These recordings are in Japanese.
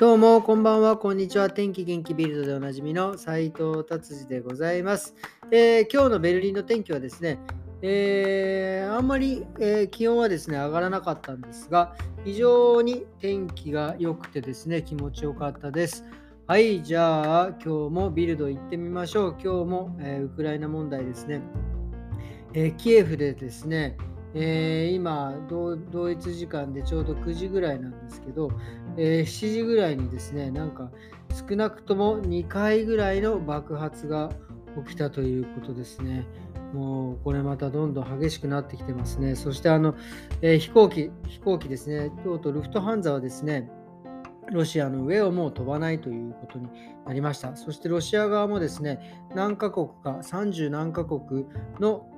どうも、こんばんは、こんにちは。天気元気ビルドでおなじみの斉藤達治でございます、えー、今日のベルリンの天気はですね、えー、あんまり、えー、気温はですね、上がらなかったんですが、非常に天気が良くてですね、気持ちよかったです。はい、じゃあ、今日もビルド行ってみましょう。今日も、えウクライナ問題ですね。えキエフでですね、えー、今同、一時間でちょうど9時ぐらいなんですけど、えー、7時ぐらいにですね、なんか少なくとも2回ぐらいの爆発が起きたということですね。もうこれまたどんどん激しくなってきてますね。そしてあの、えー、飛行機、飛行機ですね、とうとうルフトハンザはですね、ロシアの上をもう飛ばないということになりました。そしてロシア側もですね、何カ国か、30何カ国の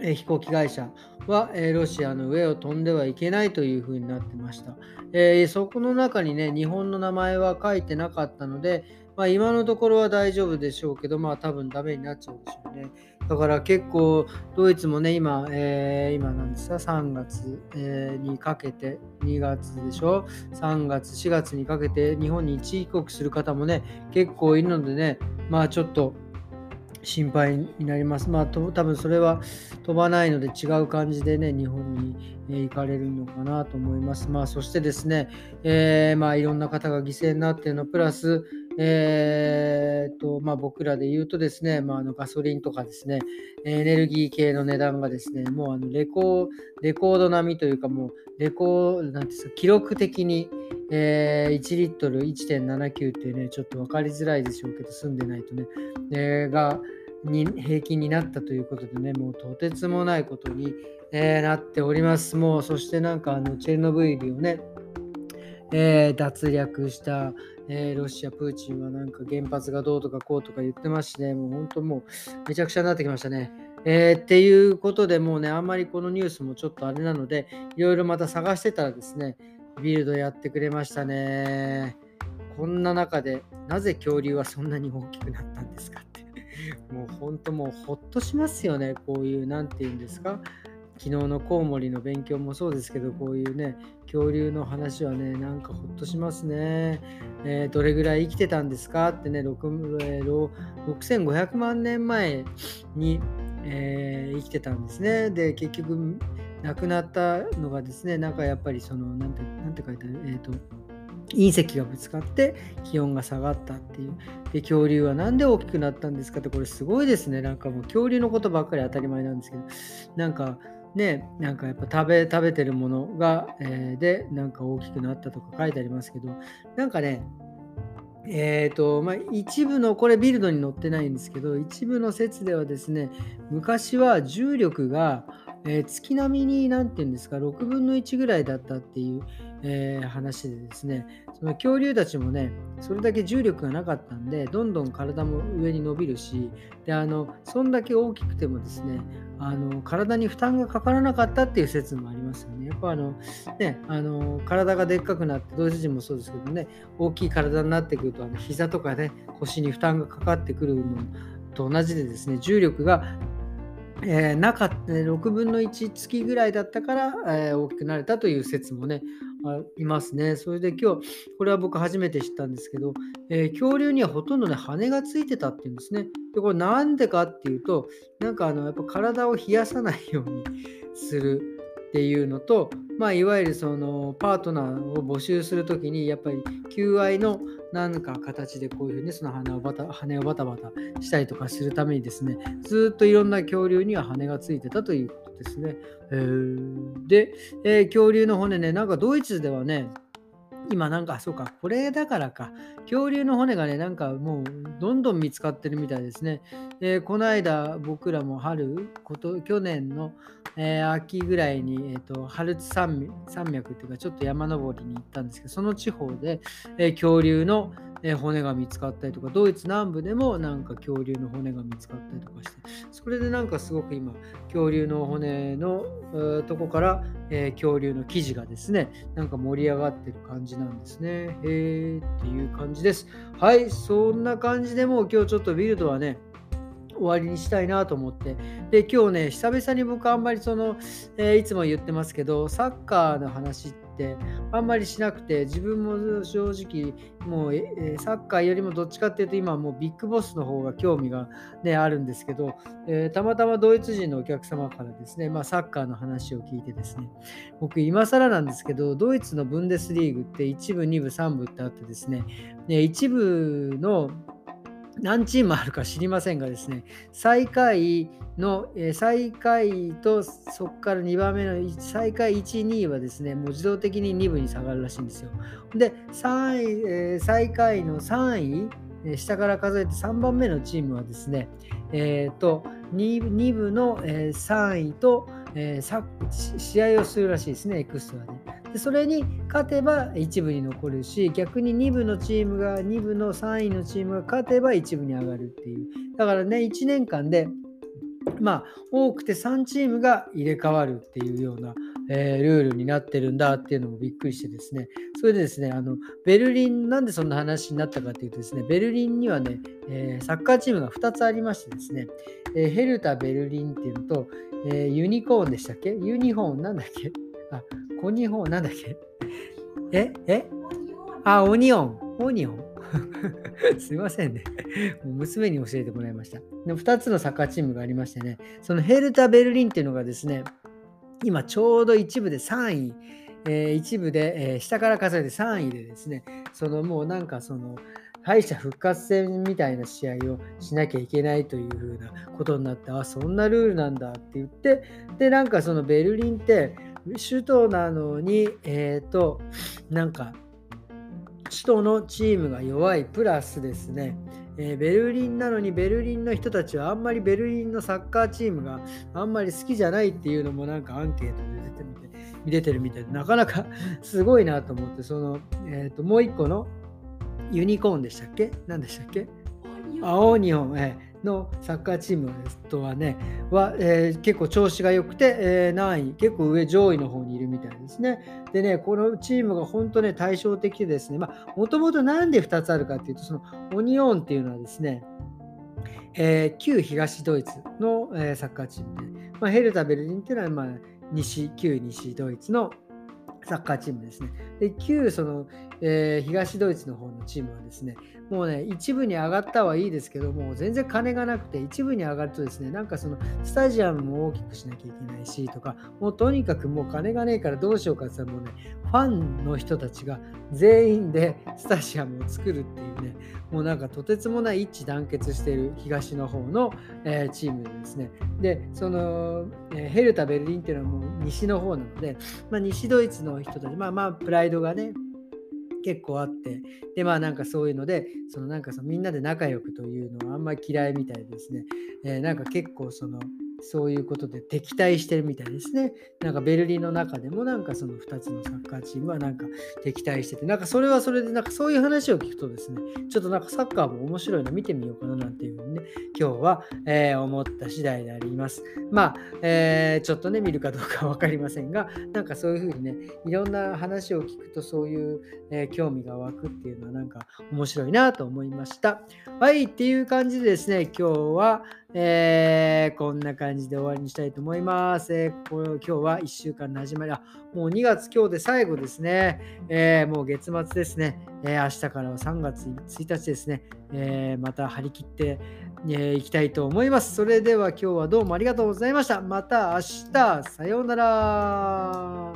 え飛行機会社は、えロシアの上を飛んではいけないというふうになってました、えー、そこの中にね、日本の名前は書いてなかったので、まあ、今のところは大丈夫でしょうけど、まあ多分ダメになっちゃうでしょうね。だから結構ドイツもね、今、えー、今なんですか、3月、え、にかけて、2月でしょ、3月、4月にかけて日本に一時帰国する方もね、結構いるのでね、まあちょっと、心配になります。まあ、多分それは飛ばないので違う感じでね、日本に行かれるのかなと思います。まあ、そしてですね、えー、まあ、いろんな方が犠牲になっての、プラス、えーとまあ、僕らで言うとですね、まあ、あのガソリンとかですね、エネルギー系の値段がですね、もうあのレコレコード並みというか、もうレコード、なんですか、記録的に、えー、1リットル1.79ってね、ちょっと分かりづらいでしょうけど、住んでないとね、えー、がに平均になったということでね、もうとてつもないことに、えー、なっております。もう、そしてなんかあのチェルノブイリをね、えー、脱略した、えー、ロシア、プーチンはなんか原発がどうとかこうとか言ってますしね、もう本当もうめちゃくちゃになってきましたね。えー、っていうことでもうね、あんまりこのニュースもちょっとあれなので、いろいろまた探してたらですね、ビルドやってくれましたね。こんな中で、なぜ恐竜はそんなに大きくなったんですかって。もう本当もうほっとしますよね、こういう、なんて言うんですか。昨日のコウモリの勉強もそうですけど、こういうね、恐竜の話はね、なんかほっとしますね。えー、どれぐらい生きてたんですかってね、6500万年前に、えー、生きてたんですね。で、結局、亡くなったのがですね、なんかやっぱりその、なんてなんて書いてある、えっ、ー、と、隕石がぶつかって気温が下がったっていう。で、恐竜は何で大きくなったんですかって、これすごいですね。なんかもう恐竜のことばっかり当たり前なんですけど、なんかね、なんかやっぱ食べ食べてるものが、えー、でなんか大きくなったとか書いてありますけどなんかねえーとまあ、一部のこれビルドに載ってないんですけど一部の説ではですね昔は重力が、えー、月並みに何て言うんですか6分の1ぐらいだったっていう、えー、話でですねその恐竜たちもねそれだけ重力がなかったんでどんどん体も上に伸びるしであのそんだけ大きくてもですねあの体に負担がかからなかったっていう説もありますよね。やっぱあの、ね、あの体がでっかくなってドイツ人もそうですけどね大きい体になってくるとあの膝とかね腰に負担がかかってくるのと同じでですね重力がえー、なかった6分の1月ぐらいだったから、えー、大きくなれたという説もねいますね。それで今日、これは僕初めて知ったんですけど、えー、恐竜にはほとんどね、羽がついてたっていうんですね。で、これなんでかっていうと、なんかあの、やっぱ体を冷やさないようにするっていうのと、まあ、いわゆるそのパートナーを募集するときに、やっぱり求愛の何か形でこういうふうにその羽をバタ羽をバタバタしたりとかするためにですね、ずっといろんな恐竜には羽がついてたということですね。えー、で、えー、恐竜の骨ね、なんかドイツではね、今なんか、そうか、これだからか。恐竜の骨がね、なんかもうどんどん見つかってるみたいですね。えー、この間、僕らも春、こと去年の、えー、秋ぐらいに、えーと、ハルツ山脈っていうか、ちょっと山登りに行ったんですけど、その地方で、えー、恐竜の、え骨が見つかったりとか、ドイツ南部でもなんか恐竜の骨が見つかったりとかして、それでなんかすごく今、恐竜の骨のとこから、えー、恐竜の記事がですね、なんか盛り上がってる感じなんですね。へえっていう感じです。はい、そんな感じでもう今日ちょっとビルドはね、終わりにしたいなと思って。で、今日ね、久々に僕あんまりその、えー、いつも言ってますけど、サッカーの話って、てあんまりしなくて自分も正直もうサッカーよりもどっちかっていうと今はもうビッグボスの方が興味が、ね、あるんですけど、えー、たまたまドイツ人のお客様からですね、まあ、サッカーの話を聞いてですね僕今更なんですけどドイツのブンデスリーグって1部2部3部ってあってですね1部の何チームあるか知りませんがですね、最下位の、え、最下位とそこから2番目の最下位1、2位はですね、もう自動的に2部に下がるらしいんですよ。で、3位、え、最下位の3位、下から数えて3番目のチームはですね、えーと、2, 2部の、えー、3位と、えー、試合をするらしいですね、エクストラで。でそれに勝てば1部に残るし逆に2部のチームが2部の3位のチームが勝てば1部に上がるっていう。だからね1年間でまあ多くて3チームが入れ替わるっていうような、えー、ルールになってるんだっていうのもびっくりしてですね。それでですねあのベルリンなんでそんな話になったかっていうとですねベルリンにはね、えー、サッカーチームが2つありましてですね、えー、ヘルタ・ベルリンっていうのと、えユニコーンでしたっけ？ユニコーンなんだっけ？あコニなんだっけ？え？え？あ、オニオン。オニオン？すいませんね。もう娘に教えてもらいました。で2つのサッカーチームがありましてね、そのヘルタ・ベルリンっていうのがですね、今ちょうど一部で3位、えー、一部で、えー、下から数えて3位でですね、そのもうなんかその、敗者復活戦みたいな試合をしなきゃいけないというふうなことになって、あ、そんなルールなんだって言って、で、なんかそのベルリンって、首都なのに、えっ、ー、と、なんか、首都のチームが弱い、プラスですね、えー、ベルリンなのにベルリンの人たちはあんまりベルリンのサッカーチームがあんまり好きじゃないっていうのもなんかアンケートで出てみて見れてるみたいでなかなか すごいなと思ってその、えーと、もう一個のユニコーンでしたっけ？何でしたっけ？青日本、えーのサッカーチームとはね、はえー、結構調子が良くて、えー、何位、結構上上位の方にいるみたいですね。でね、このチームが本当ね、対照的でですね、もともとなんで2つあるかっていうと、そのオニオンっていうのはですね、えー、旧東ドイツの、え、サッカーチームで、まあ、ヘルタ・ベルリンっていうのは、まあ、西、旧西ドイツのサッカーチームですね。で、旧その、えー、東ドイツの方のチームはですね、もうね、一部に上がったはいいですけども、全然金がなくて、一部に上がるとですね、なんかそのスタジアムも大きくしなきゃいけないしとか、もうとにかくもう金がねえからどうしようかって言ったら、もうね、ファンの人たちが全員でスタジアムを作るっていうね、もうなんかとてつもない一致団結している東の方の、えー、チームですね、で、その、えー、ヘルタ・ベルリンっていうのはもう西の方なので、まあ、西ドイツの人たち、まあまあ、プライドがね、結構あって、で、まあなんかそういうので、そのなんかそのみんなで仲良くというのはあんまり嫌いみたいですね。えー、なんか結構その、そういうことで敵対してるみたいですね。なんかベルリンの中でもなんかその2つのサッカーチームはなんか敵対してて、なんかそれはそれでなんかそういう話を聞くとですね、ちょっとなんかサッカーも面白いの見てみようかななんていうふうにね、今日は、えー、思った次第であります。まあ、えー、ちょっとね、見るかどうか分かりませんが、なんかそういうふうにね、いろんな話を聞くとそういう、えー、興味が湧くっていうのはなんか面白いなと思いました。はい、っていう感じでですね、今日は、えー、こんな感じで終わりにしたいと思います。えー、今日は1週間の始まり、あ、もう2月今日で最後ですね。えー、もう月末ですね。え明日からは3月1日ですね。えまた張り切ってい、きたいと思います。それでは今日はどうもありがとうございました。また明日、さようなら。